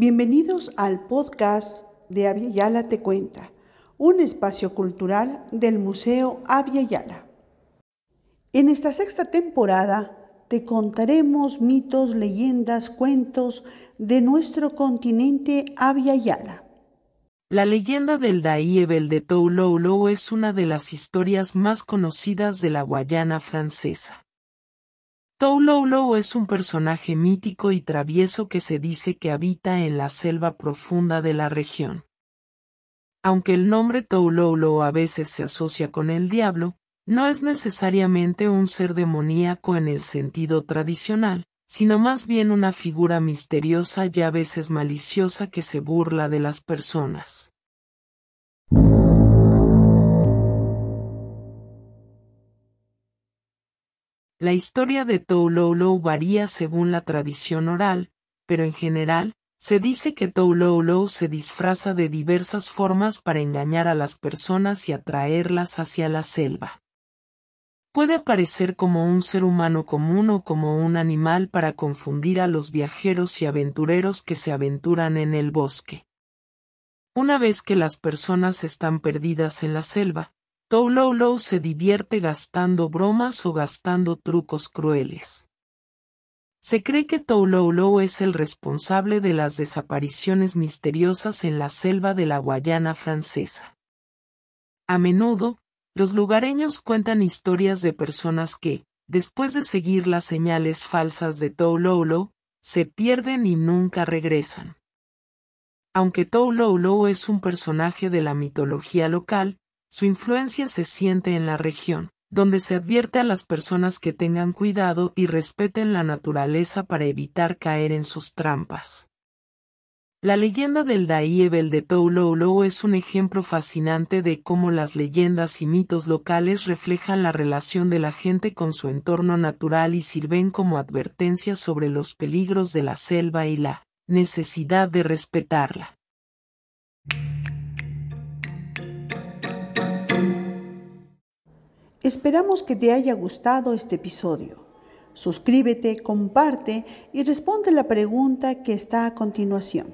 Bienvenidos al podcast de Yala Te Cuenta, un espacio cultural del Museo Yala. En esta sexta temporada te contaremos mitos, leyendas, cuentos de nuestro continente Yala. La leyenda del Daíebel de Touloulou es una de las historias más conocidas de la Guayana francesa. Touloulou es un personaje mítico y travieso que se dice que habita en la selva profunda de la región. Aunque el nombre Touloulou a veces se asocia con el diablo, no es necesariamente un ser demoníaco en el sentido tradicional, sino más bien una figura misteriosa y a veces maliciosa que se burla de las personas. La historia de Touloulou varía según la tradición oral, pero en general, se dice que Touloulou se disfraza de diversas formas para engañar a las personas y atraerlas hacia la selva. Puede aparecer como un ser humano común o como un animal para confundir a los viajeros y aventureros que se aventuran en el bosque. Una vez que las personas están perdidas en la selva, Touloulou se divierte gastando bromas o gastando trucos crueles. Se cree que Touloulou es el responsable de las desapariciones misteriosas en la selva de la Guayana francesa. A menudo, los lugareños cuentan historias de personas que, después de seguir las señales falsas de Touloulou, se pierden y nunca regresan. Aunque Touloulou es un personaje de la mitología local, su influencia se siente en la región, donde se advierte a las personas que tengan cuidado y respeten la naturaleza para evitar caer en sus trampas. La leyenda del Daíebel de Touloulou es un ejemplo fascinante de cómo las leyendas y mitos locales reflejan la relación de la gente con su entorno natural y sirven como advertencias sobre los peligros de la selva y la necesidad de respetarla. Esperamos que te haya gustado este episodio. Suscríbete, comparte y responde la pregunta que está a continuación.